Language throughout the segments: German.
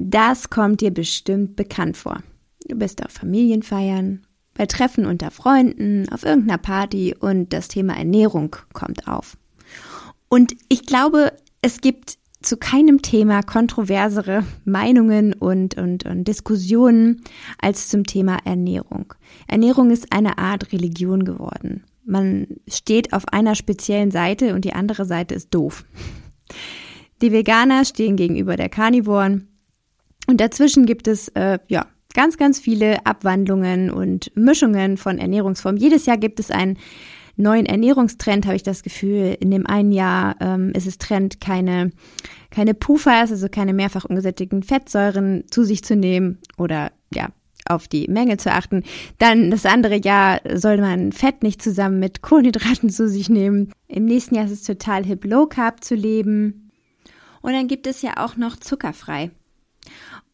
Das kommt dir bestimmt bekannt vor. Du bist auf Familienfeiern, bei Treffen unter Freunden, auf irgendeiner Party und das Thema Ernährung kommt auf. Und ich glaube, es gibt zu keinem Thema kontroversere Meinungen und, und, und Diskussionen als zum Thema Ernährung. Ernährung ist eine Art Religion geworden. Man steht auf einer speziellen Seite und die andere Seite ist doof. Die Veganer stehen gegenüber der Karnivoren und dazwischen gibt es äh, ja ganz, ganz viele Abwandlungen und Mischungen von Ernährungsformen. Jedes Jahr gibt es einen neuen Ernährungstrend, habe ich das Gefühl. In dem einen Jahr ähm, ist es Trend, keine, keine PUFAs, also keine mehrfach ungesättigten Fettsäuren zu sich zu nehmen oder ja, auf die Menge zu achten. Dann das andere Jahr soll man Fett nicht zusammen mit Kohlenhydraten zu sich nehmen. Im nächsten Jahr ist es total hip, Low Carb zu leben. Und dann gibt es ja auch noch zuckerfrei.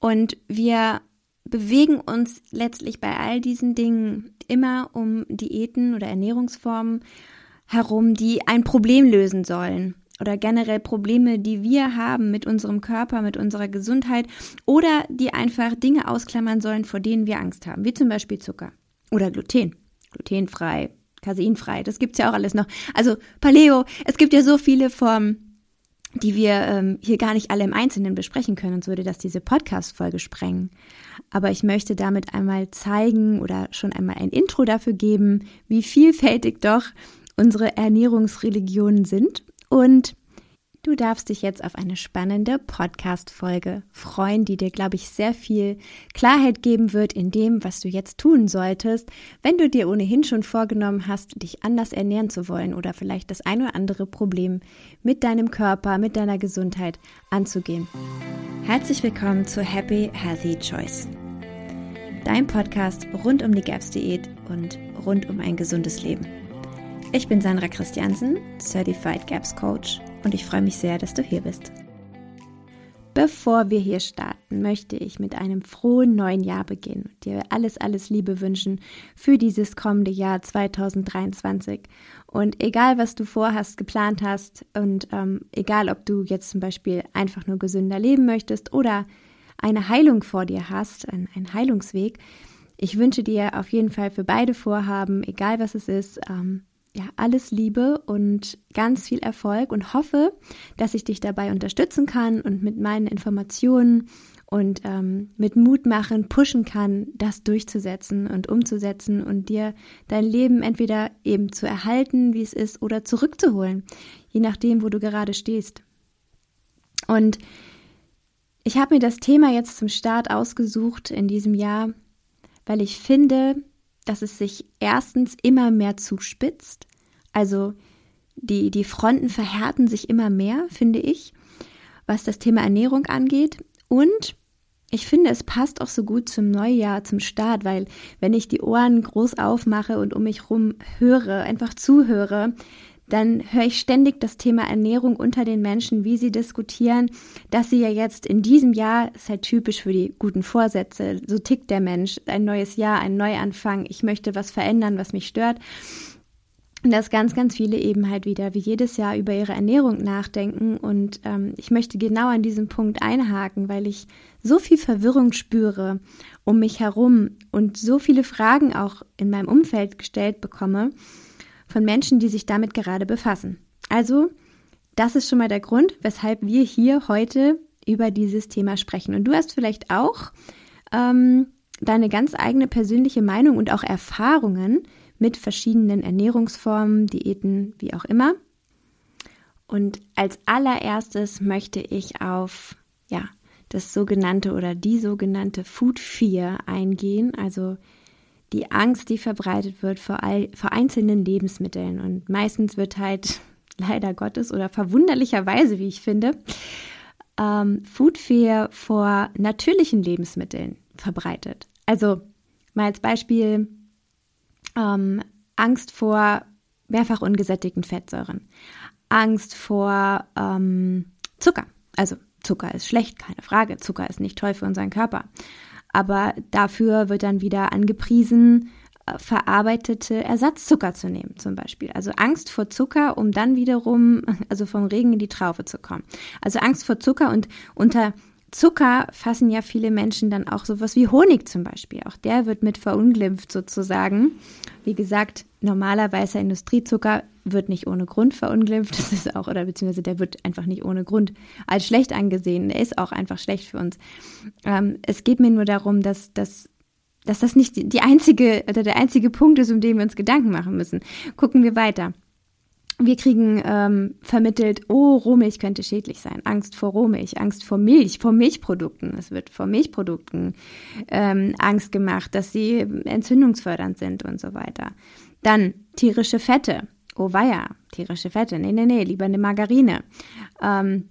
Und wir bewegen uns letztlich bei all diesen Dingen immer um Diäten oder Ernährungsformen herum, die ein Problem lösen sollen oder generell Probleme, die wir haben mit unserem Körper, mit unserer Gesundheit oder die einfach Dinge ausklammern sollen, vor denen wir Angst haben, wie zum Beispiel Zucker oder Gluten, glutenfrei, caseinfrei, das gibt's ja auch alles noch. Also Paleo, es gibt ja so viele Formen, die wir ähm, hier gar nicht alle im Einzelnen besprechen können, sonst würde das diese Podcast-Folge sprengen. Aber ich möchte damit einmal zeigen oder schon einmal ein Intro dafür geben, wie vielfältig doch unsere Ernährungsreligionen sind. Und du darfst dich jetzt auf eine spannende Podcast-Folge freuen, die dir, glaube ich, sehr viel Klarheit geben wird in dem, was du jetzt tun solltest, wenn du dir ohnehin schon vorgenommen hast, dich anders ernähren zu wollen oder vielleicht das ein oder andere Problem mit deinem Körper, mit deiner Gesundheit anzugehen. Herzlich willkommen zu Happy Healthy Choice dein Podcast rund um die GAPS-Diät und rund um ein gesundes Leben. Ich bin Sandra Christiansen, Certified GAPS Coach und ich freue mich sehr, dass du hier bist. Bevor wir hier starten, möchte ich mit einem frohen neuen Jahr beginnen und dir alles, alles Liebe wünschen für dieses kommende Jahr 2023. Und egal, was du vorhast, geplant hast und ähm, egal, ob du jetzt zum Beispiel einfach nur gesünder leben möchtest oder eine Heilung vor dir hast, ein, ein Heilungsweg. Ich wünsche dir auf jeden Fall für beide Vorhaben, egal was es ist, ähm, ja, alles Liebe und ganz viel Erfolg und hoffe, dass ich dich dabei unterstützen kann und mit meinen Informationen und ähm, mit Mut machen, pushen kann, das durchzusetzen und umzusetzen und dir dein Leben entweder eben zu erhalten, wie es ist, oder zurückzuholen, je nachdem, wo du gerade stehst. Und ich habe mir das Thema jetzt zum Start ausgesucht in diesem Jahr, weil ich finde, dass es sich erstens immer mehr zuspitzt. Also die, die Fronten verhärten sich immer mehr, finde ich, was das Thema Ernährung angeht. Und ich finde, es passt auch so gut zum Neujahr, zum Start, weil wenn ich die Ohren groß aufmache und um mich rum höre, einfach zuhöre, dann höre ich ständig das Thema Ernährung unter den Menschen, wie sie diskutieren, dass sie ja jetzt in diesem Jahr, ist halt typisch für die guten Vorsätze, so tickt der Mensch, ein neues Jahr, ein Neuanfang, ich möchte was verändern, was mich stört. Und dass ganz, ganz viele eben halt wieder wie jedes Jahr über ihre Ernährung nachdenken. Und ähm, ich möchte genau an diesem Punkt einhaken, weil ich so viel Verwirrung spüre um mich herum und so viele Fragen auch in meinem Umfeld gestellt bekomme von Menschen, die sich damit gerade befassen. Also, das ist schon mal der Grund, weshalb wir hier heute über dieses Thema sprechen. Und du hast vielleicht auch ähm, deine ganz eigene persönliche Meinung und auch Erfahrungen mit verschiedenen Ernährungsformen, Diäten, wie auch immer. Und als allererstes möchte ich auf ja, das sogenannte oder die sogenannte Food Fear eingehen, also die Angst, die verbreitet wird vor, all, vor einzelnen Lebensmitteln. Und meistens wird halt leider Gottes oder verwunderlicherweise, wie ich finde, ähm, Food Fear vor natürlichen Lebensmitteln verbreitet. Also mal als Beispiel ähm, Angst vor mehrfach ungesättigten Fettsäuren, Angst vor ähm, Zucker. Also Zucker ist schlecht, keine Frage. Zucker ist nicht toll für unseren Körper aber dafür wird dann wieder angepriesen, äh, verarbeitete Ersatzzucker zu nehmen, zum Beispiel. Also Angst vor Zucker, um dann wiederum, also vom Regen in die Traufe zu kommen. Also Angst vor Zucker und unter Zucker fassen ja viele Menschen dann auch sowas wie Honig zum Beispiel. Auch der wird mit verunglimpft sozusagen. Wie gesagt, normalerweise Industriezucker wird nicht ohne Grund verunglimpft. Das ist auch, oder beziehungsweise der wird einfach nicht ohne Grund als schlecht angesehen. Der ist auch einfach schlecht für uns. Ähm, es geht mir nur darum, dass, dass dass das nicht die einzige oder der einzige Punkt ist, um den wir uns Gedanken machen müssen. Gucken wir weiter. Wir kriegen ähm, vermittelt, oh, Rohmilch könnte schädlich sein. Angst vor Rohmilch, Angst vor Milch, vor Milchprodukten. Es wird vor Milchprodukten ähm, Angst gemacht, dass sie entzündungsfördernd sind und so weiter. Dann tierische Fette. Oh weia, tierische Fette. Nee, nee, nee, lieber eine Margarine. Ähm,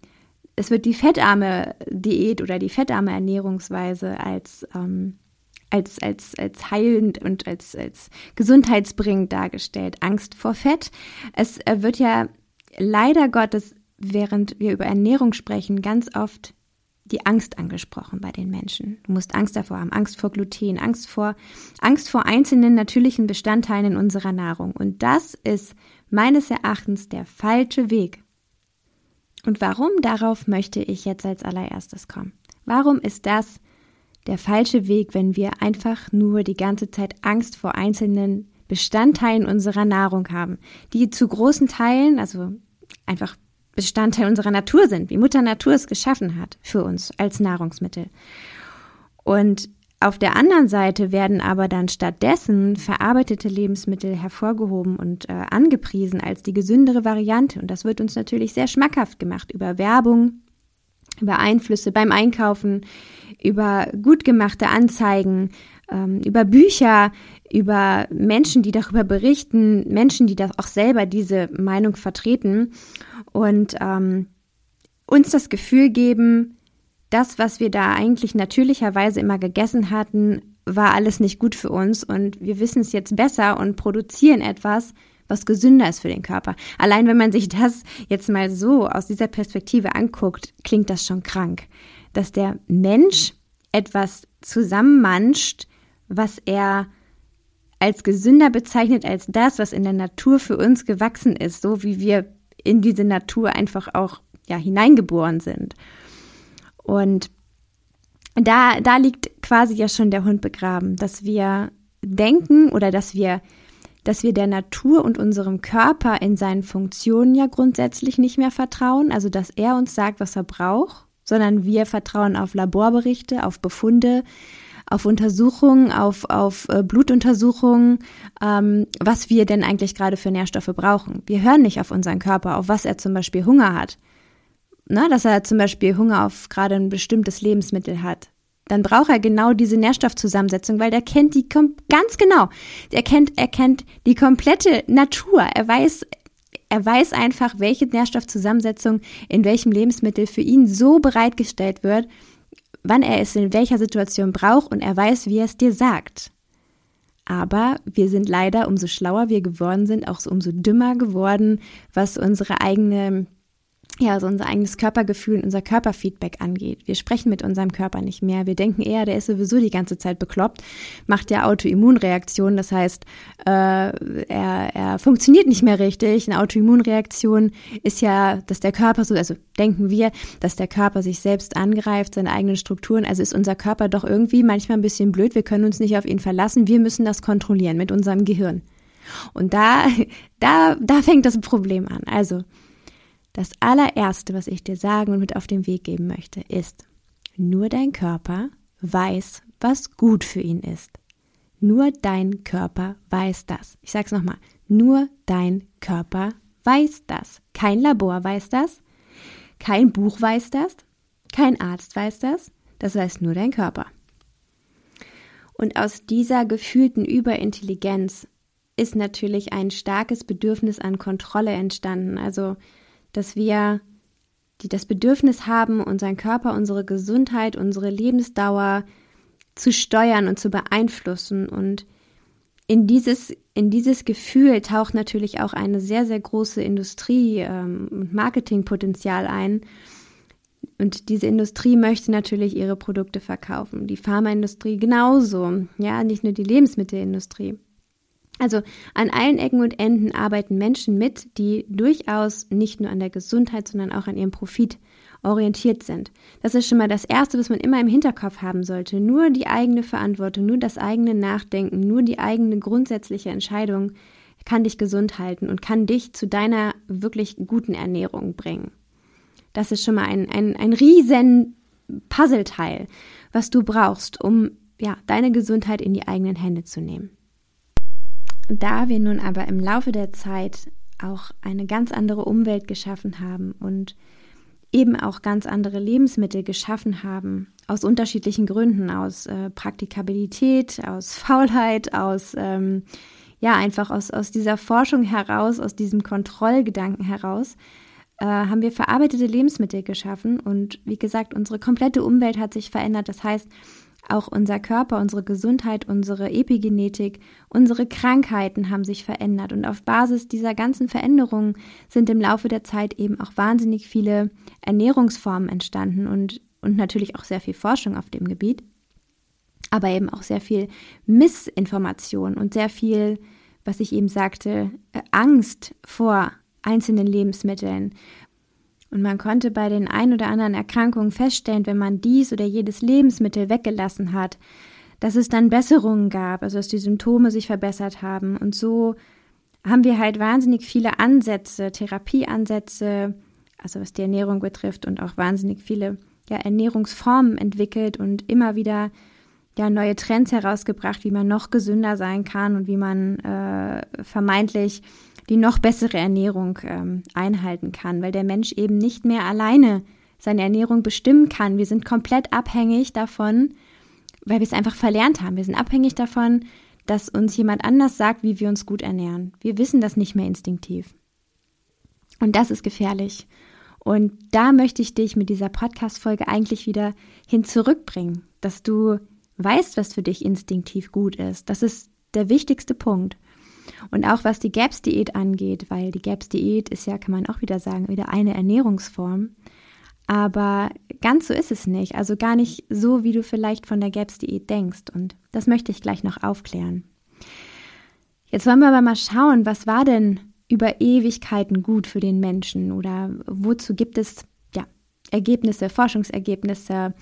es wird die fettarme Diät oder die fettarme Ernährungsweise als ähm, als, als, als heilend und als, als gesundheitsbringend dargestellt. Angst vor Fett. Es äh, wird ja leider Gottes, während wir über Ernährung sprechen, ganz oft die Angst angesprochen bei den Menschen. Du musst Angst davor haben, Angst vor Gluten, Angst vor, Angst vor einzelnen natürlichen Bestandteilen in unserer Nahrung. Und das ist meines Erachtens der falsche Weg. Und warum? Darauf möchte ich jetzt als allererstes kommen. Warum ist das der falsche Weg, wenn wir einfach nur die ganze Zeit Angst vor einzelnen Bestandteilen unserer Nahrung haben, die zu großen Teilen, also einfach Bestandteil unserer Natur sind, wie Mutter Natur es geschaffen hat für uns als Nahrungsmittel. Und auf der anderen Seite werden aber dann stattdessen verarbeitete Lebensmittel hervorgehoben und äh, angepriesen als die gesündere Variante. Und das wird uns natürlich sehr schmackhaft gemacht über Werbung, über Einflüsse beim Einkaufen, über gut gemachte Anzeigen, ähm, über Bücher, über Menschen, die darüber berichten, Menschen, die das auch selber diese Meinung vertreten und ähm, uns das Gefühl geben, das, was wir da eigentlich natürlicherweise immer gegessen hatten, war alles nicht gut für uns und wir wissen es jetzt besser und produzieren etwas, was gesünder ist für den Körper. Allein wenn man sich das jetzt mal so aus dieser Perspektive anguckt, klingt das schon krank. Dass der Mensch etwas zusammenmanscht, was er als gesünder bezeichnet als das, was in der Natur für uns gewachsen ist, so wie wir in diese Natur einfach auch ja hineingeboren sind. Und da, da liegt quasi ja schon der Hund begraben, dass wir denken oder dass wir dass wir der Natur und unserem Körper in seinen Funktionen ja grundsätzlich nicht mehr vertrauen, also dass er uns sagt, was er braucht, sondern wir vertrauen auf Laborberichte, auf Befunde, auf Untersuchungen, auf, auf äh, Blutuntersuchungen, ähm, was wir denn eigentlich gerade für Nährstoffe brauchen. Wir hören nicht auf unseren Körper, auf was er zum Beispiel Hunger hat. Na, dass er zum Beispiel Hunger auf gerade ein bestimmtes Lebensmittel hat dann braucht er genau diese Nährstoffzusammensetzung, weil der kennt die ganz genau. Er kennt, er kennt die komplette Natur. Er weiß, er weiß einfach, welche Nährstoffzusammensetzung in welchem Lebensmittel für ihn so bereitgestellt wird, wann er es in welcher Situation braucht und er weiß, wie er es dir sagt. Aber wir sind leider, umso schlauer wir geworden sind, auch so umso dümmer geworden, was unsere eigene ja, so unser eigenes Körpergefühl und unser Körperfeedback angeht. Wir sprechen mit unserem Körper nicht mehr. Wir denken eher, der ist sowieso die ganze Zeit bekloppt, macht ja Autoimmunreaktionen. Das heißt, äh, er, er funktioniert nicht mehr richtig. Eine Autoimmunreaktion ist ja, dass der Körper so, also denken wir, dass der Körper sich selbst angreift, seine eigenen Strukturen. Also ist unser Körper doch irgendwie manchmal ein bisschen blöd. Wir können uns nicht auf ihn verlassen. Wir müssen das kontrollieren mit unserem Gehirn. Und da, da, da fängt das Problem an. Also, das allererste, was ich dir sagen und mit auf den Weg geben möchte, ist, nur dein Körper weiß, was gut für ihn ist. Nur dein Körper weiß das. Ich sag's nochmal. Nur dein Körper weiß das. Kein Labor weiß das. Kein Buch weiß das. Kein Arzt weiß das. Das weiß nur dein Körper. Und aus dieser gefühlten Überintelligenz ist natürlich ein starkes Bedürfnis an Kontrolle entstanden. Also dass wir die das Bedürfnis haben, unseren Körper, unsere Gesundheit, unsere Lebensdauer zu steuern und zu beeinflussen. Und in dieses, in dieses Gefühl taucht natürlich auch eine sehr, sehr große Industrie ähm, und Marketingpotenzial ein. Und diese Industrie möchte natürlich ihre Produkte verkaufen. Die Pharmaindustrie genauso. Ja, nicht nur die Lebensmittelindustrie. Also an allen Ecken und Enden arbeiten Menschen mit, die durchaus nicht nur an der Gesundheit, sondern auch an ihrem Profit orientiert sind. Das ist schon mal das Erste, was man immer im Hinterkopf haben sollte. Nur die eigene Verantwortung, nur das eigene Nachdenken, nur die eigene grundsätzliche Entscheidung kann dich gesund halten und kann dich zu deiner wirklich guten Ernährung bringen. Das ist schon mal ein, ein, ein riesen Puzzleteil, was du brauchst, um ja, deine Gesundheit in die eigenen Hände zu nehmen. Da wir nun aber im Laufe der Zeit auch eine ganz andere Umwelt geschaffen haben und eben auch ganz andere Lebensmittel geschaffen haben, aus unterschiedlichen Gründen, aus äh, Praktikabilität, aus Faulheit, aus ähm, ja einfach aus, aus dieser Forschung heraus, aus diesem Kontrollgedanken heraus, äh, haben wir verarbeitete Lebensmittel geschaffen und wie gesagt, unsere komplette Umwelt hat sich verändert. Das heißt, auch unser Körper, unsere Gesundheit, unsere Epigenetik, unsere Krankheiten haben sich verändert. Und auf Basis dieser ganzen Veränderungen sind im Laufe der Zeit eben auch wahnsinnig viele Ernährungsformen entstanden und, und natürlich auch sehr viel Forschung auf dem Gebiet. Aber eben auch sehr viel Missinformation und sehr viel, was ich eben sagte, Angst vor einzelnen Lebensmitteln, und man konnte bei den ein oder anderen Erkrankungen feststellen, wenn man dies oder jedes Lebensmittel weggelassen hat, dass es dann Besserungen gab, also dass die Symptome sich verbessert haben. Und so haben wir halt wahnsinnig viele Ansätze, Therapieansätze, also was die Ernährung betrifft und auch wahnsinnig viele ja, Ernährungsformen entwickelt und immer wieder ja, neue Trends herausgebracht, wie man noch gesünder sein kann und wie man äh, vermeintlich die noch bessere Ernährung ähm, einhalten kann, weil der Mensch eben nicht mehr alleine seine Ernährung bestimmen kann. Wir sind komplett abhängig davon, weil wir es einfach verlernt haben. Wir sind abhängig davon, dass uns jemand anders sagt, wie wir uns gut ernähren. Wir wissen das nicht mehr instinktiv. Und das ist gefährlich. Und da möchte ich dich mit dieser Podcast-Folge eigentlich wieder hin zurückbringen, dass du weißt, was für dich instinktiv gut ist. Das ist der wichtigste Punkt. Und auch was die GAPS-Diät angeht, weil die GAPS-Diät ist ja, kann man auch wieder sagen, wieder eine Ernährungsform. Aber ganz so ist es nicht. Also gar nicht so, wie du vielleicht von der GAPS-Diät denkst. Und das möchte ich gleich noch aufklären. Jetzt wollen wir aber mal schauen, was war denn über Ewigkeiten gut für den Menschen oder wozu gibt es ja, Ergebnisse, Forschungsergebnisse,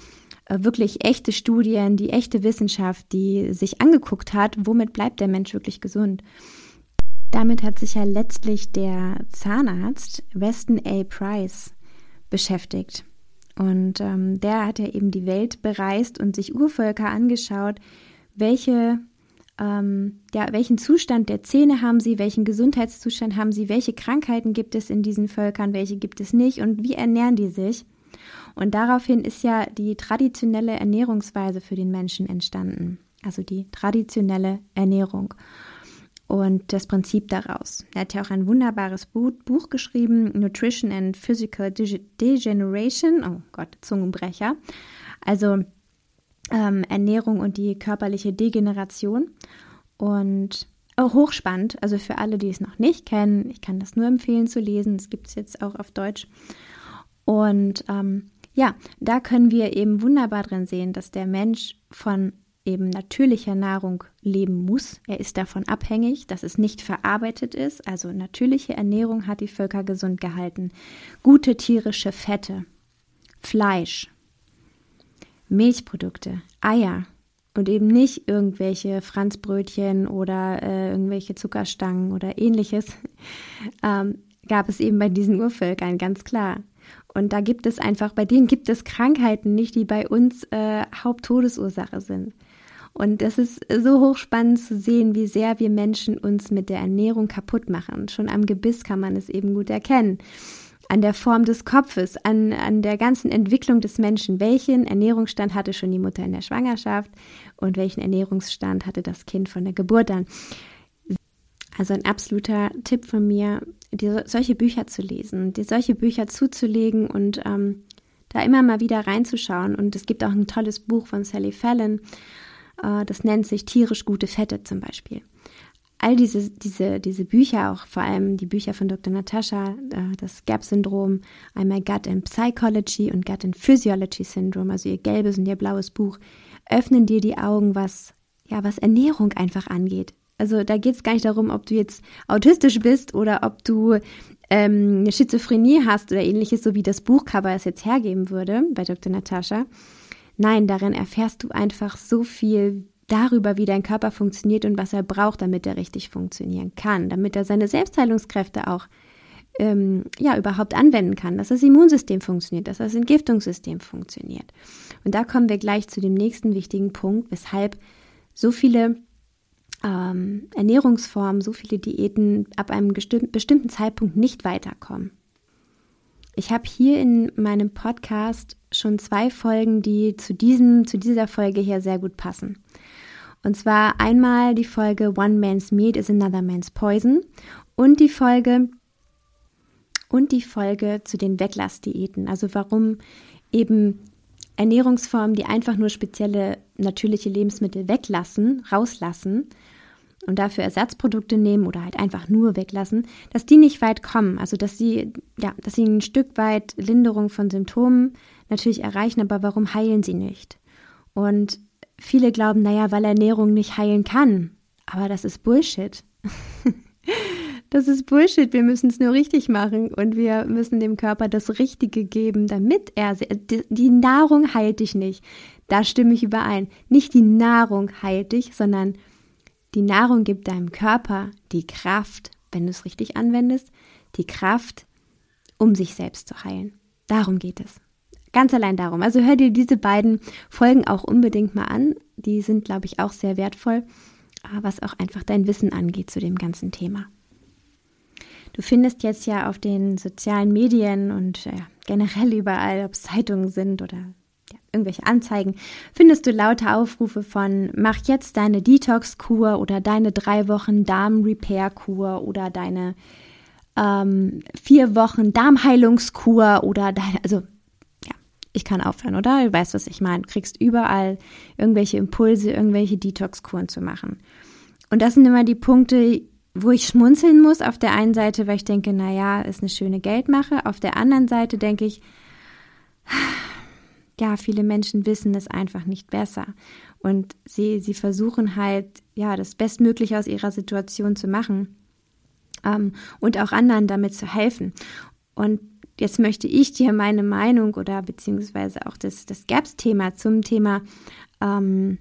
wirklich echte Studien, die echte Wissenschaft, die sich angeguckt hat, womit bleibt der Mensch wirklich gesund. Damit hat sich ja letztlich der Zahnarzt Weston A. Price beschäftigt. Und ähm, der hat ja eben die Welt bereist und sich Urvölker angeschaut, welche, ähm, ja, welchen Zustand der Zähne haben sie, welchen Gesundheitszustand haben sie, welche Krankheiten gibt es in diesen Völkern, welche gibt es nicht und wie ernähren die sich. Und daraufhin ist ja die traditionelle Ernährungsweise für den Menschen entstanden. Also die traditionelle Ernährung und das Prinzip daraus. Er hat ja auch ein wunderbares Buch geschrieben, Nutrition and Physical Degeneration. Oh Gott, Zungenbrecher. Also ähm, Ernährung und die körperliche Degeneration. Und oh, hochspannend, also für alle, die es noch nicht kennen, ich kann das nur empfehlen zu lesen. Es gibt es jetzt auch auf Deutsch. Und ähm, ja, da können wir eben wunderbar drin sehen, dass der Mensch von eben natürlicher Nahrung leben muss. Er ist davon abhängig, dass es nicht verarbeitet ist. Also natürliche Ernährung hat die Völker gesund gehalten. Gute tierische Fette, Fleisch, Milchprodukte, Eier und eben nicht irgendwelche Franzbrötchen oder äh, irgendwelche Zuckerstangen oder ähnliches, ähm, gab es eben bei diesen Urvölkern ganz klar. Und da gibt es einfach, bei denen gibt es Krankheiten nicht, die bei uns äh, Haupttodesursache sind. Und das ist so hochspannend zu sehen, wie sehr wir Menschen uns mit der Ernährung kaputt machen. Schon am Gebiss kann man es eben gut erkennen. An der Form des Kopfes, an, an der ganzen Entwicklung des Menschen. Welchen Ernährungsstand hatte schon die Mutter in der Schwangerschaft und welchen Ernährungsstand hatte das Kind von der Geburt an? Also ein absoluter Tipp von mir, dir solche Bücher zu lesen, dir solche Bücher zuzulegen und ähm, da immer mal wieder reinzuschauen. Und es gibt auch ein tolles Buch von Sally Fallon, äh, das nennt sich Tierisch gute Fette zum Beispiel. All diese, diese, diese Bücher, auch vor allem die Bücher von Dr. Natascha, äh, das GAP-Syndrom, einmal Gut in Psychology und Gut in Physiology Syndrome, also ihr gelbes und ihr blaues Buch, öffnen dir die Augen, was, ja, was Ernährung einfach angeht Also da geht es gar nicht darum, ob du jetzt autistisch bist oder ob du ähm, eine Schizophrenie hast oder ähnliches, so wie das Buchcover es jetzt hergeben würde bei Dr. Natascha. Nein, darin erfährst du einfach so viel darüber, wie dein Körper funktioniert und was er braucht, damit er richtig funktionieren kann, damit er seine Selbstheilungskräfte auch ähm, ja überhaupt anwenden kann, dass das Immunsystem funktioniert, dass das Entgiftungssystem funktioniert. Und da kommen wir gleich zu dem nächsten wichtigen Punkt, weshalb so viele ähm, Ernährungsformen, so viele Diäten ab einem bestimmten Zeitpunkt nicht weiterkommen. Ich habe hier in meinem Podcast schon zwei Folgen, die zu diesem, zu dieser Folge hier sehr gut passen. Und zwar einmal die Folge One Man's Meat is Another Man's Poison und die Folge und die Folge zu den Weglassdiäten, also warum eben Ernährungsformen, die einfach nur spezielle natürliche Lebensmittel weglassen, rauslassen und dafür Ersatzprodukte nehmen oder halt einfach nur weglassen, dass die nicht weit kommen. Also dass sie, ja, dass sie ein Stück weit Linderung von Symptomen natürlich erreichen, aber warum heilen sie nicht? Und viele glauben, naja, weil Ernährung nicht heilen kann. Aber das ist Bullshit. Das ist Bullshit. Wir müssen es nur richtig machen und wir müssen dem Körper das Richtige geben, damit er die Nahrung heilt dich nicht. Da stimme ich überein. Nicht die Nahrung heilt dich, sondern die Nahrung gibt deinem Körper die Kraft, wenn du es richtig anwendest, die Kraft, um sich selbst zu heilen. Darum geht es. Ganz allein darum. Also hör dir diese beiden Folgen auch unbedingt mal an. Die sind, glaube ich, auch sehr wertvoll, was auch einfach dein Wissen angeht zu dem ganzen Thema. Du findest jetzt ja auf den sozialen Medien und äh, generell überall, ob es Zeitungen sind oder irgendwelche Anzeigen, findest du lauter Aufrufe von mach jetzt deine Detox-Kur oder deine drei Wochen Darm-Repair-Kur oder deine ähm, vier Wochen Darmheilungskur oder deine, also ja, ich kann aufhören, oder? Du weißt, was ich meine. Du kriegst überall irgendwelche Impulse, irgendwelche Detox-Kuren zu machen. Und das sind immer die Punkte, wo ich schmunzeln muss. Auf der einen Seite, weil ich denke, na ja, ist eine schöne Geldmache. Auf der anderen Seite denke ich, ja, viele Menschen wissen es einfach nicht besser. Und sie, sie versuchen halt, ja, das Bestmögliche aus ihrer Situation zu machen ähm, und auch anderen damit zu helfen. Und jetzt möchte ich dir meine Meinung oder beziehungsweise auch das, das GAPS-Thema zum Thema ähm,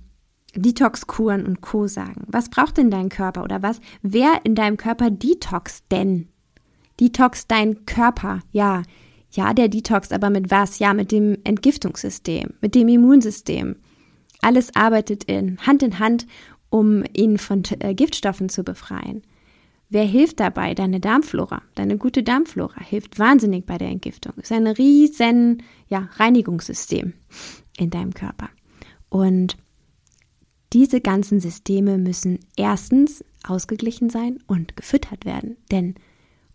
Detox-Kuren und Co. sagen. Was braucht denn dein Körper oder was? Wer in deinem Körper detox denn? Detox dein Körper, ja. Ja, der detox, aber mit was? Ja, mit dem Entgiftungssystem, mit dem Immunsystem. Alles arbeitet in Hand in Hand, um ihn von äh, Giftstoffen zu befreien. Wer hilft dabei? Deine Darmflora. Deine gute Darmflora hilft wahnsinnig bei der Entgiftung. Ist ein riesen ja, Reinigungssystem in deinem Körper. Und diese ganzen Systeme müssen erstens ausgeglichen sein und gefüttert werden, denn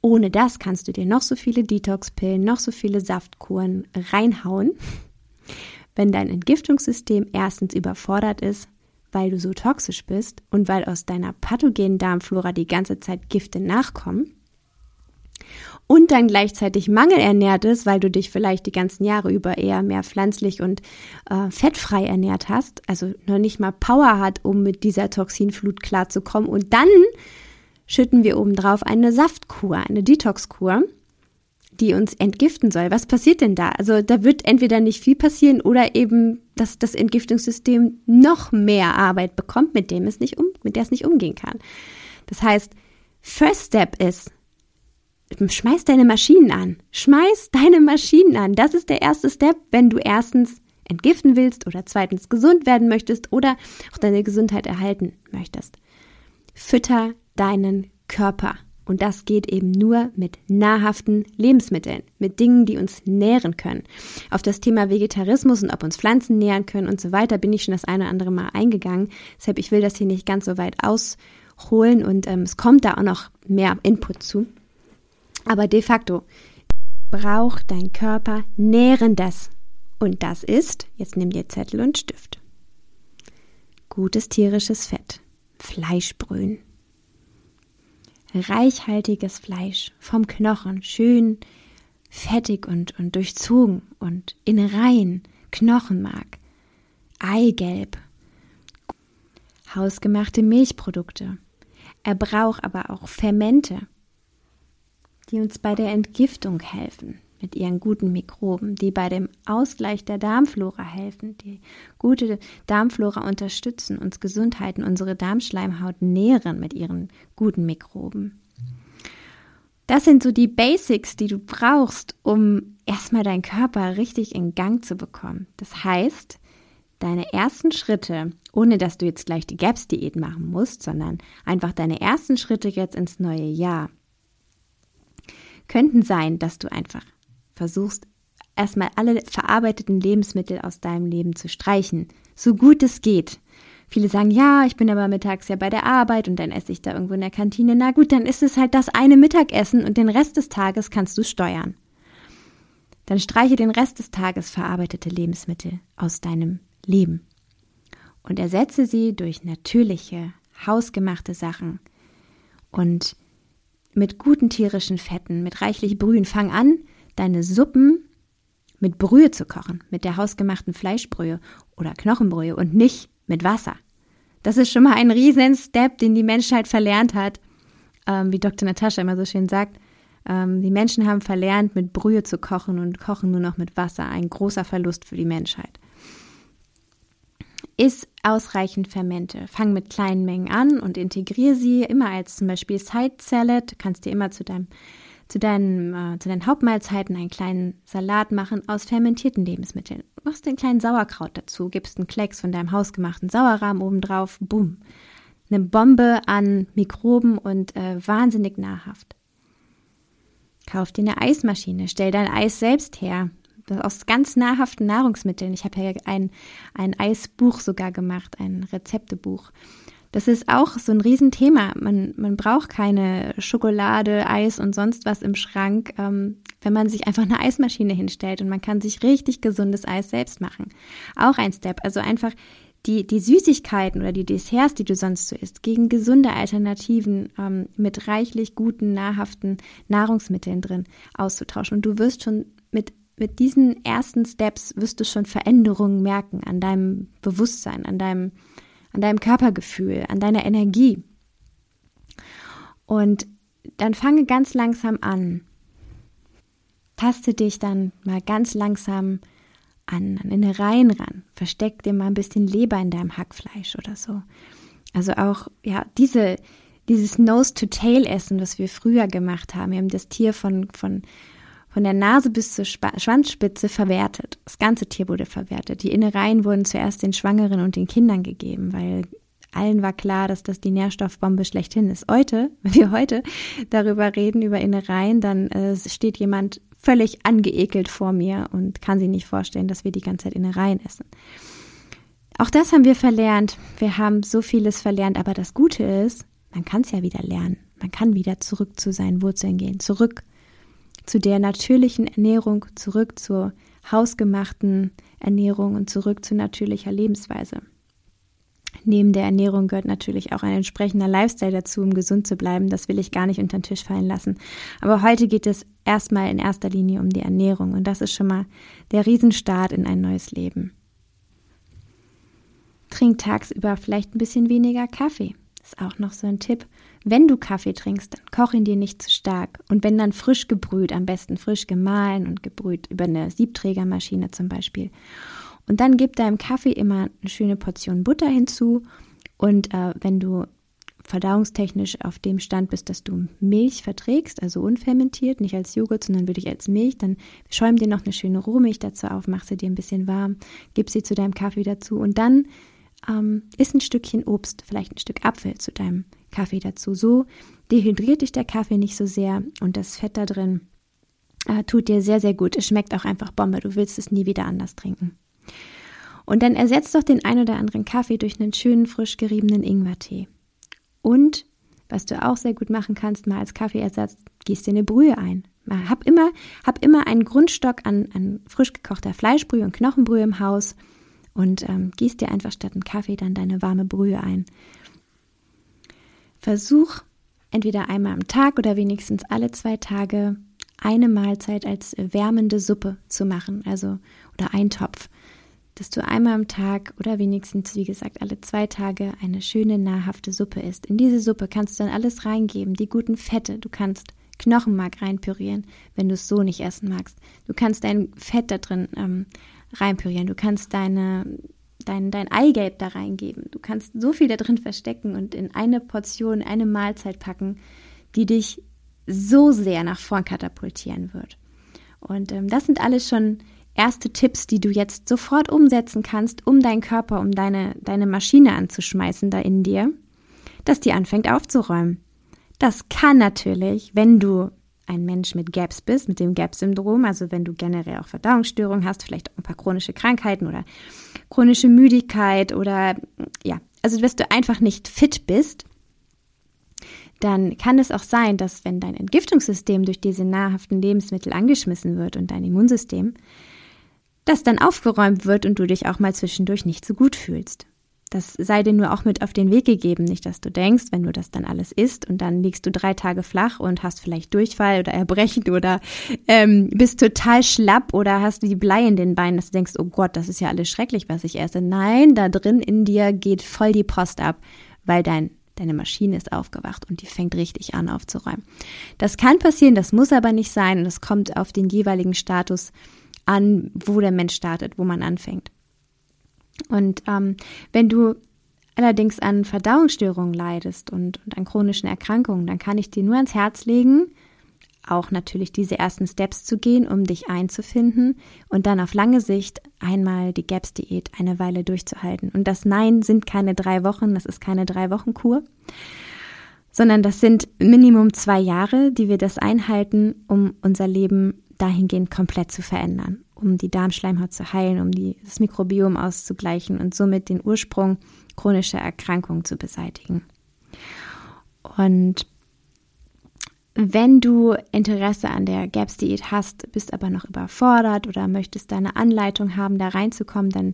ohne das kannst du dir noch so viele Detox-Pillen, noch so viele Saftkuren reinhauen. Wenn dein Entgiftungssystem erstens überfordert ist, weil du so toxisch bist und weil aus deiner pathogenen Darmflora die ganze Zeit Gifte nachkommen, und dann gleichzeitig mangelernährt ist, weil du dich vielleicht die ganzen Jahre über eher mehr pflanzlich und äh, fettfrei ernährt hast, also noch nicht mal Power hat, um mit dieser Toxinflut klarzukommen. Und dann schütten wir obendrauf eine Saftkur, eine Detoxkur, die uns entgiften soll. Was passiert denn da? Also da wird entweder nicht viel passieren oder eben, dass das Entgiftungssystem noch mehr Arbeit bekommt, mit dem es nicht um, mit der es nicht umgehen kann. Das heißt, First Step ist, schmeiß deine Maschinen an. Schmeiß deine Maschinen an. Das ist der erste Step, wenn du erstens entgiften willst oder zweitens gesund werden möchtest oder auch deine Gesundheit erhalten möchtest. Fütter deinen Körper. Und das geht eben nur mit nahrhaften Lebensmitteln, mit Dingen, die uns nähren können. Auf das Thema Vegetarismus und ob uns Pflanzen nähren können und so weiter bin ich schon das eine oder andere Mal eingegangen. Deshalb, ich will das hier nicht ganz so weit ausholen und ähm, es kommt da auch noch mehr Input zu. Aber de facto braucht dein Körper Nährendes. Und das ist, jetzt nimm dir Zettel und Stift. Gutes tierisches Fett, Fleischbrühen. Reichhaltiges Fleisch vom Knochen, schön fettig und, und durchzogen und Innereien, Knochenmark, Eigelb, hausgemachte Milchprodukte, Er braucht aber auch Fermente, die uns bei der Entgiftung helfen mit ihren guten Mikroben, die bei dem Ausgleich der Darmflora helfen, die gute Darmflora unterstützen, uns Gesundheiten, unsere Darmschleimhaut nähren mit ihren guten Mikroben. Das sind so die Basics, die du brauchst, um erstmal deinen Körper richtig in Gang zu bekommen. Das heißt, deine ersten Schritte, ohne dass du jetzt gleich die GAPS-Diät machen musst, sondern einfach deine ersten Schritte jetzt ins neue Jahr, könnten sein, dass du einfach versuchst, erstmal alle verarbeiteten Lebensmittel aus deinem Leben zu streichen, so gut es geht. Viele sagen, ja, ich bin aber mittags ja bei der Arbeit und dann esse ich da irgendwo in der Kantine. Na gut, dann ist es halt das eine Mittagessen und den Rest des Tages kannst du steuern. Dann streiche den Rest des Tages verarbeitete Lebensmittel aus deinem Leben und ersetze sie durch natürliche, hausgemachte Sachen und mit guten tierischen Fetten, mit reichlich Brühen. Fang an, deine Suppen mit Brühe zu kochen, mit der hausgemachten Fleischbrühe oder Knochenbrühe und nicht mit Wasser. Das ist schon mal ein riesen Step, den die Menschheit verlernt hat. Ähm, wie Dr. Natascha immer so schön sagt, ähm, die Menschen haben verlernt, mit Brühe zu kochen und kochen nur noch mit Wasser. Ein großer Verlust für die Menschheit. Iss ausreichend Fermente. Fang mit kleinen Mengen an und integriere sie immer als zum Beispiel Side Salad. Du kannst dir immer zu deinem zu deinen, äh, zu deinen Hauptmahlzeiten einen kleinen Salat machen aus fermentierten Lebensmitteln. Machst einen kleinen Sauerkraut dazu, gibst einen Klecks von deinem hausgemachten Sauerrahm obendrauf, bumm. Eine Bombe an Mikroben und äh, wahnsinnig nahrhaft. Kauf dir eine Eismaschine, stell dein Eis selbst her. Aus ganz nahrhaften Nahrungsmitteln. Ich habe ja ein, ein Eisbuch sogar gemacht, ein Rezeptebuch. Das ist auch so ein Riesenthema. Man, man braucht keine Schokolade, Eis und sonst was im Schrank, ähm, wenn man sich einfach eine Eismaschine hinstellt und man kann sich richtig gesundes Eis selbst machen. Auch ein Step. Also einfach die, die Süßigkeiten oder die Desserts, die du sonst so isst, gegen gesunde Alternativen ähm, mit reichlich guten, nahrhaften Nahrungsmitteln drin auszutauschen. Und du wirst schon mit mit diesen ersten Steps wirst du schon Veränderungen merken an deinem Bewusstsein, an deinem an deinem Körpergefühl, an deiner Energie. Und dann fange ganz langsam an. Taste dich dann mal ganz langsam an, an Innereien ran. Versteck dir mal ein bisschen Leber in deinem Hackfleisch oder so. Also auch, ja, diese, dieses Nose-to-Tail-Essen, was wir früher gemacht haben. Wir haben das Tier von, von von der Nase bis zur Sp Schwanzspitze verwertet. Das ganze Tier wurde verwertet. Die Innereien wurden zuerst den Schwangeren und den Kindern gegeben, weil allen war klar, dass das die Nährstoffbombe schlechthin ist. Heute, wenn wir heute darüber reden, über Innereien, dann äh, steht jemand völlig angeekelt vor mir und kann sich nicht vorstellen, dass wir die ganze Zeit Innereien essen. Auch das haben wir verlernt. Wir haben so vieles verlernt, aber das Gute ist, man kann es ja wieder lernen. Man kann wieder zurück zu seinen Wurzeln gehen, zurück zu der natürlichen Ernährung, zurück zur hausgemachten Ernährung und zurück zu natürlicher Lebensweise. Neben der Ernährung gehört natürlich auch ein entsprechender Lifestyle dazu, um gesund zu bleiben. Das will ich gar nicht unter den Tisch fallen lassen. Aber heute geht es erstmal in erster Linie um die Ernährung und das ist schon mal der Riesenstart in ein neues Leben. Trink tagsüber vielleicht ein bisschen weniger Kaffee. Ist auch noch so ein Tipp. Wenn du Kaffee trinkst, dann koch ihn dir nicht zu stark. Und wenn dann frisch gebrüht, am besten frisch gemahlen und gebrüht über eine Siebträgermaschine zum Beispiel. Und dann gib deinem Kaffee immer eine schöne Portion Butter hinzu. Und äh, wenn du verdauungstechnisch auf dem Stand bist, dass du Milch verträgst, also unfermentiert, nicht als Joghurt, sondern wirklich als Milch, dann schäum dir noch eine schöne Rohmilch dazu auf, mach sie dir ein bisschen warm, gib sie zu deinem Kaffee dazu und dann ähm, isst ein Stückchen Obst, vielleicht ein Stück Apfel zu deinem Kaffee dazu. So dehydriert dich der Kaffee nicht so sehr und das Fett da drin äh, tut dir sehr, sehr gut. Es schmeckt auch einfach Bombe. Du willst es nie wieder anders trinken. Und dann ersetzt doch den ein oder anderen Kaffee durch einen schönen, frisch geriebenen Ingwertee. Und, was du auch sehr gut machen kannst, mal als Kaffeeersatz, gießt dir eine Brühe ein. Hab immer, hab immer einen Grundstock an, an frisch gekochter Fleischbrühe und Knochenbrühe im Haus und ähm, gießt dir einfach statt einen Kaffee dann deine warme Brühe ein. Versuch entweder einmal am Tag oder wenigstens alle zwei Tage eine Mahlzeit als wärmende Suppe zu machen, also oder Eintopf. dass du einmal am Tag oder wenigstens, wie gesagt, alle zwei Tage eine schöne, nahrhafte Suppe isst. In diese Suppe kannst du dann alles reingeben, die guten Fette. Du kannst Knochenmark reinpürieren, wenn du es so nicht essen magst. Du kannst dein Fett da drin ähm, reinpürieren. Du kannst deine, dein, dein Eigelb da reingeben. Du kannst so viel da drin verstecken und in eine Portion, eine Mahlzeit packen, die dich so sehr nach vorn katapultieren wird. Und ähm, das sind alles schon erste Tipps, die du jetzt sofort umsetzen kannst, um deinen Körper, um deine, deine Maschine anzuschmeißen da in dir, dass die anfängt aufzuräumen. Das kann natürlich, wenn du ein Mensch mit GAPS bist, mit dem GAPS-Syndrom, also wenn du generell auch Verdauungsstörungen hast, vielleicht auch ein paar chronische Krankheiten oder chronische Müdigkeit oder ja, also dass du einfach nicht fit bist, dann kann es auch sein, dass wenn dein Entgiftungssystem durch diese nahrhaften Lebensmittel angeschmissen wird und dein Immunsystem, dass dann aufgeräumt wird und du dich auch mal zwischendurch nicht so gut fühlst. Das sei dir nur auch mit auf den Weg gegeben, nicht dass du denkst, wenn du das dann alles isst und dann liegst du drei Tage flach und hast vielleicht Durchfall oder Erbrechen oder ähm, bist total schlapp oder hast die Blei in den Beinen, dass du denkst, oh Gott, das ist ja alles schrecklich, was ich esse. Nein, da drin in dir geht voll die Post ab, weil dein Deine Maschine ist aufgewacht und die fängt richtig an aufzuräumen. Das kann passieren, das muss aber nicht sein und es kommt auf den jeweiligen Status an, wo der Mensch startet, wo man anfängt. Und ähm, wenn du allerdings an Verdauungsstörungen leidest und, und an chronischen Erkrankungen, dann kann ich dir nur ans Herz legen, auch natürlich diese ersten Steps zu gehen, um dich einzufinden und dann auf lange Sicht einmal die GAPS-Diät eine Weile durchzuhalten. Und das Nein sind keine drei Wochen, das ist keine drei Wochen Kur, sondern das sind Minimum zwei Jahre, die wir das einhalten, um unser Leben dahingehend komplett zu verändern, um die Darmschleimhaut zu heilen, um die, das Mikrobiom auszugleichen und somit den Ursprung chronischer Erkrankungen zu beseitigen. Und wenn du Interesse an der GAPS-Diät hast, bist aber noch überfordert oder möchtest deine Anleitung haben, da reinzukommen, dann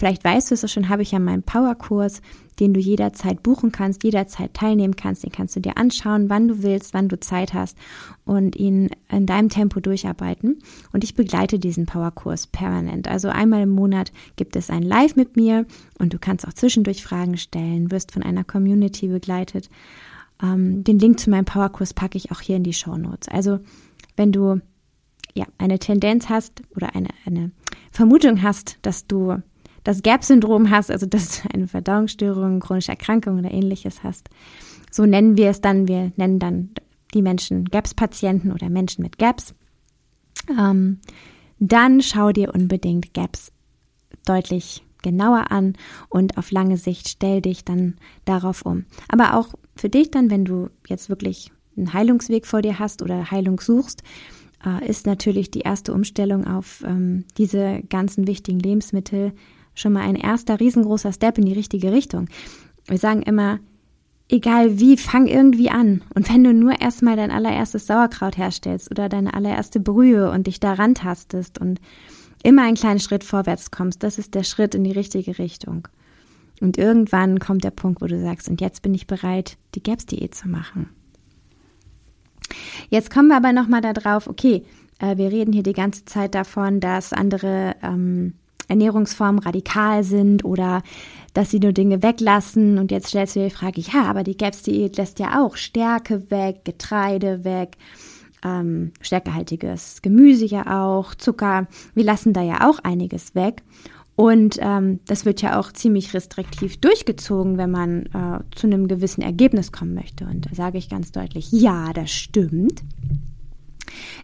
Vielleicht weißt du es schon, habe ich ja meinen Powerkurs, den du jederzeit buchen kannst, jederzeit teilnehmen kannst. Den kannst du dir anschauen, wann du willst, wann du Zeit hast und ihn in deinem Tempo durcharbeiten. Und ich begleite diesen Powerkurs permanent. Also einmal im Monat gibt es ein Live mit mir und du kannst auch zwischendurch Fragen stellen, wirst von einer Community begleitet. Ähm, den Link zu meinem Powerkurs packe ich auch hier in die Show Notes. Also wenn du ja eine Tendenz hast oder eine, eine Vermutung hast, dass du das GAP-Syndrom hast, also dass du eine Verdauungsstörung, chronische Erkrankung oder ähnliches hast. So nennen wir es dann. Wir nennen dann die Menschen GAPS-Patienten oder Menschen mit GAPS. Ähm, dann schau dir unbedingt GAPS deutlich genauer an und auf lange Sicht stell dich dann darauf um. Aber auch für dich dann, wenn du jetzt wirklich einen Heilungsweg vor dir hast oder Heilung suchst, äh, ist natürlich die erste Umstellung auf ähm, diese ganzen wichtigen Lebensmittel schon mal ein erster riesengroßer Step in die richtige Richtung. Wir sagen immer, egal wie, fang irgendwie an. Und wenn du nur erstmal dein allererstes Sauerkraut herstellst oder deine allererste Brühe und dich daran tastest und immer einen kleinen Schritt vorwärts kommst, das ist der Schritt in die richtige Richtung. Und irgendwann kommt der Punkt, wo du sagst, und jetzt bin ich bereit, die GAPS-Diät zu machen. Jetzt kommen wir aber nochmal darauf, okay, äh, wir reden hier die ganze Zeit davon, dass andere ähm, Ernährungsformen radikal sind oder dass sie nur Dinge weglassen. Und jetzt stellst du dir die Frage, ja, aber die GAPS-Diät lässt ja auch Stärke weg, Getreide weg, ähm, stärkehaltiges Gemüse ja auch, Zucker. Wir lassen da ja auch einiges weg. Und ähm, das wird ja auch ziemlich restriktiv durchgezogen, wenn man äh, zu einem gewissen Ergebnis kommen möchte. Und da sage ich ganz deutlich, ja, das stimmt.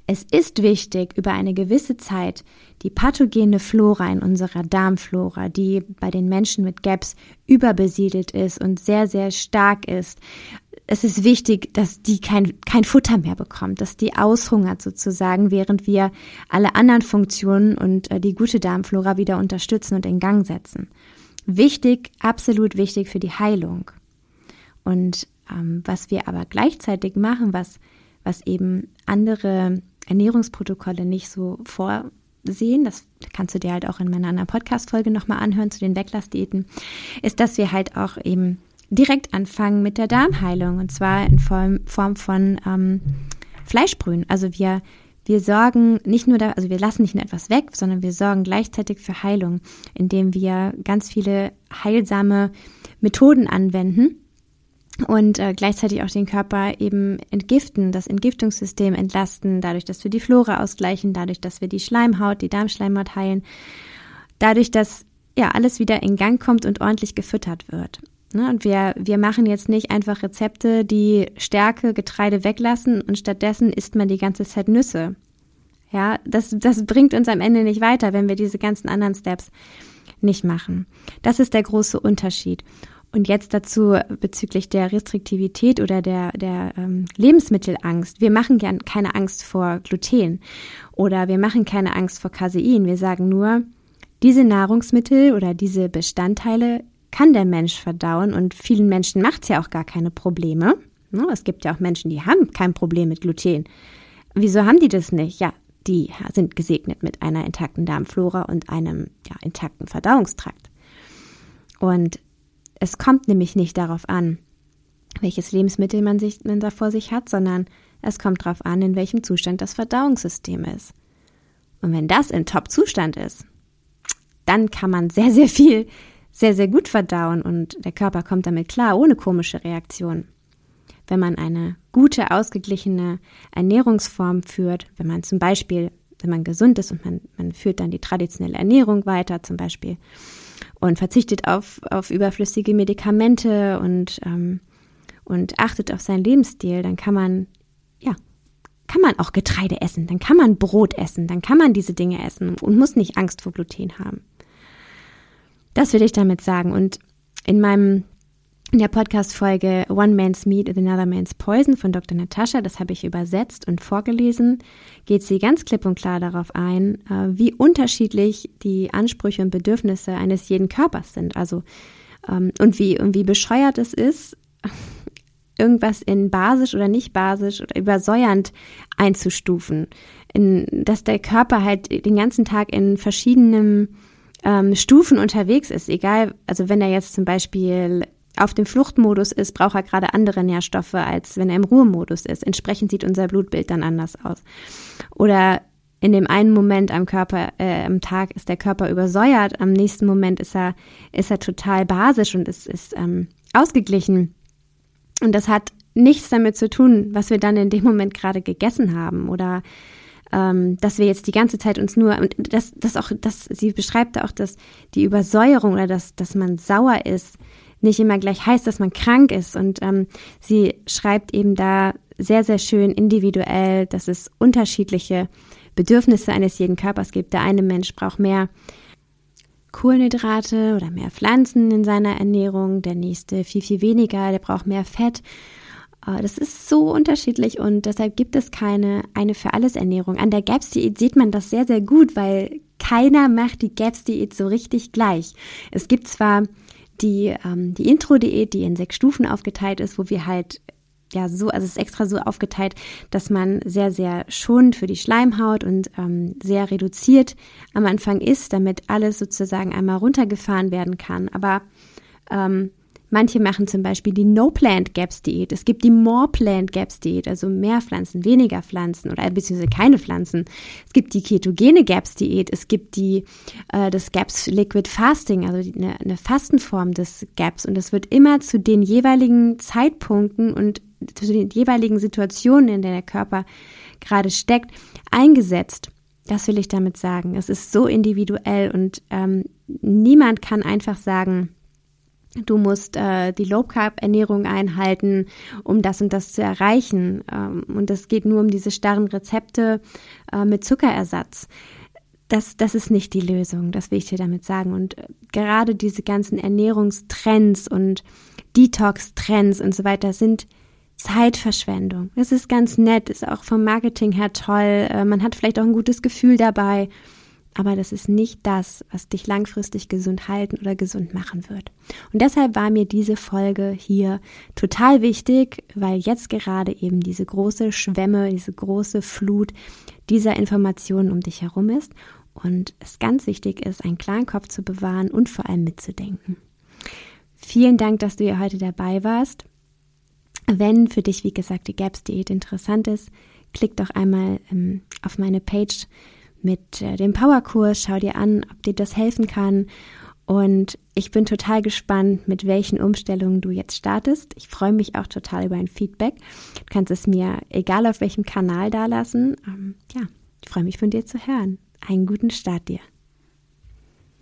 Es ist wichtig, über eine gewisse Zeit die pathogene Flora in unserer Darmflora, die bei den Menschen mit GAPS überbesiedelt ist und sehr, sehr stark ist, es ist wichtig, dass die kein, kein Futter mehr bekommt, dass die aushungert sozusagen, während wir alle anderen Funktionen und äh, die gute Darmflora wieder unterstützen und in Gang setzen. Wichtig, absolut wichtig für die Heilung. Und ähm, was wir aber gleichzeitig machen, was was eben andere Ernährungsprotokolle nicht so vorsehen, das kannst du dir halt auch in meiner anderen Podcast-Folge nochmal anhören zu den Weglassdiäten, ist, dass wir halt auch eben direkt anfangen mit der Darmheilung und zwar in Form, Form von ähm, Fleischbrühen. Also wir wir sorgen nicht nur da, also wir lassen nicht nur etwas weg, sondern wir sorgen gleichzeitig für Heilung, indem wir ganz viele heilsame Methoden anwenden und äh, gleichzeitig auch den Körper eben entgiften, das Entgiftungssystem entlasten, dadurch, dass wir die Flora ausgleichen, dadurch, dass wir die Schleimhaut, die Darmschleimhaut heilen, dadurch, dass ja alles wieder in Gang kommt und ordentlich gefüttert wird. Ne? Und wir, wir machen jetzt nicht einfach Rezepte, die Stärke, Getreide weglassen und stattdessen isst man die ganze Zeit Nüsse. Ja, das, das bringt uns am Ende nicht weiter, wenn wir diese ganzen anderen Steps nicht machen. Das ist der große Unterschied. Und jetzt dazu bezüglich der Restriktivität oder der, der ähm, Lebensmittelangst. Wir machen gern keine Angst vor Gluten oder wir machen keine Angst vor Casein. Wir sagen nur, diese Nahrungsmittel oder diese Bestandteile kann der Mensch verdauen und vielen Menschen macht es ja auch gar keine Probleme. Ne, es gibt ja auch Menschen, die haben kein Problem mit Gluten. Wieso haben die das nicht? Ja, die sind gesegnet mit einer intakten Darmflora und einem ja, intakten Verdauungstrakt. Und es kommt nämlich nicht darauf an, welches Lebensmittel man, sich, man da vor sich hat, sondern es kommt darauf an, in welchem Zustand das Verdauungssystem ist. Und wenn das in Top-Zustand ist, dann kann man sehr, sehr viel, sehr, sehr gut verdauen und der Körper kommt damit klar, ohne komische Reaktionen. Wenn man eine gute, ausgeglichene Ernährungsform führt, wenn man zum Beispiel, wenn man gesund ist und man, man führt dann die traditionelle Ernährung weiter, zum Beispiel, und verzichtet auf, auf überflüssige Medikamente und, ähm, und achtet auf seinen Lebensstil, dann kann man, ja, kann man auch Getreide essen, dann kann man Brot essen, dann kann man diese Dinge essen und muss nicht Angst vor Gluten haben. Das will ich damit sagen. Und in meinem in der Podcast-Folge One Man's Meat is Another Man's Poison von Dr. Natascha, das habe ich übersetzt und vorgelesen, geht sie ganz klipp und klar darauf ein, äh, wie unterschiedlich die Ansprüche und Bedürfnisse eines jeden Körpers sind. Also, ähm, und wie, und wie bescheuert es ist, irgendwas in basisch oder nicht basisch oder übersäuernd einzustufen. In, dass der Körper halt den ganzen Tag in verschiedenen ähm, Stufen unterwegs ist, egal, also wenn er jetzt zum Beispiel auf dem Fluchtmodus ist, braucht er gerade andere Nährstoffe, als wenn er im Ruhemodus ist. Entsprechend sieht unser Blutbild dann anders aus. Oder in dem einen Moment am Körper, äh, am Tag ist der Körper übersäuert, am nächsten Moment ist er, ist er total basisch und ist, ist ähm, ausgeglichen. Und das hat nichts damit zu tun, was wir dann in dem Moment gerade gegessen haben oder ähm, dass wir jetzt die ganze Zeit uns nur und das, das auch, das, sie beschreibt auch, dass die Übersäuerung oder dass, dass man sauer ist, nicht immer gleich heißt, dass man krank ist. Und ähm, sie schreibt eben da sehr, sehr schön individuell, dass es unterschiedliche Bedürfnisse eines jeden Körpers gibt. Der eine Mensch braucht mehr Kohlenhydrate oder mehr Pflanzen in seiner Ernährung, der nächste viel, viel weniger, der braucht mehr Fett. Äh, das ist so unterschiedlich und deshalb gibt es keine eine für alles Ernährung. An der GAPS-Diät sieht man das sehr, sehr gut, weil keiner macht die GAPS-Diät so richtig gleich. Es gibt zwar die, ähm, die Intro-Diät, die in sechs Stufen aufgeteilt ist, wo wir halt ja so, also es ist extra so aufgeteilt, dass man sehr, sehr schonend für die Schleimhaut und ähm, sehr reduziert am Anfang ist, damit alles sozusagen einmal runtergefahren werden kann. Aber ähm, Manche machen zum Beispiel die No-Plant-Gaps-Diät. Es gibt die More-Plant-Gaps-Diät, also mehr Pflanzen, weniger Pflanzen oder beziehungsweise keine Pflanzen. Es gibt die ketogene Gaps-Diät. Es gibt die, äh, das Gaps Liquid Fasting, also eine, eine Fastenform des Gaps. Und das wird immer zu den jeweiligen Zeitpunkten und zu den jeweiligen Situationen, in der der Körper gerade steckt, eingesetzt. Das will ich damit sagen. Es ist so individuell und ähm, niemand kann einfach sagen, Du musst äh, die Low Carb Ernährung einhalten, um das und das zu erreichen. Ähm, und es geht nur um diese starren Rezepte äh, mit Zuckerersatz. Das, das ist nicht die Lösung, das will ich dir damit sagen. Und äh, gerade diese ganzen Ernährungstrends und Detox-Trends und so weiter sind Zeitverschwendung. Es ist ganz nett, ist auch vom Marketing her toll. Äh, man hat vielleicht auch ein gutes Gefühl dabei aber das ist nicht das, was dich langfristig gesund halten oder gesund machen wird. Und deshalb war mir diese Folge hier total wichtig, weil jetzt gerade eben diese große Schwemme, diese große Flut dieser Informationen um dich herum ist und es ganz wichtig ist, einen klaren Kopf zu bewahren und vor allem mitzudenken. Vielen Dank, dass du hier heute dabei warst. Wenn für dich, wie gesagt, die GAPS-Diät interessant ist, klick doch einmal ähm, auf meine Page mit äh, dem Powerkurs, schau dir an, ob dir das helfen kann. Und ich bin total gespannt, mit welchen Umstellungen du jetzt startest. Ich freue mich auch total über ein Feedback. Du kannst es mir, egal auf welchem Kanal, dalassen. Ähm, ja, ich freue mich von dir zu hören. Einen guten Start dir.